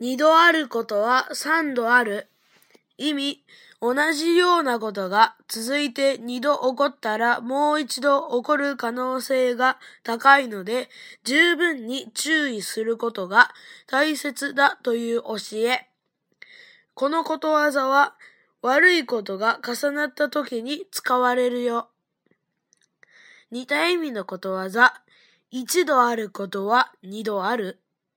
二度あることは三度ある。意味、同じようなことが続いて二度起こったらもう一度起こる可能性が高いので十分に注意することが大切だという教え。このことわざは悪いことが重なった時に使われるよ。似た意味のことわざ、一度あることは二度ある。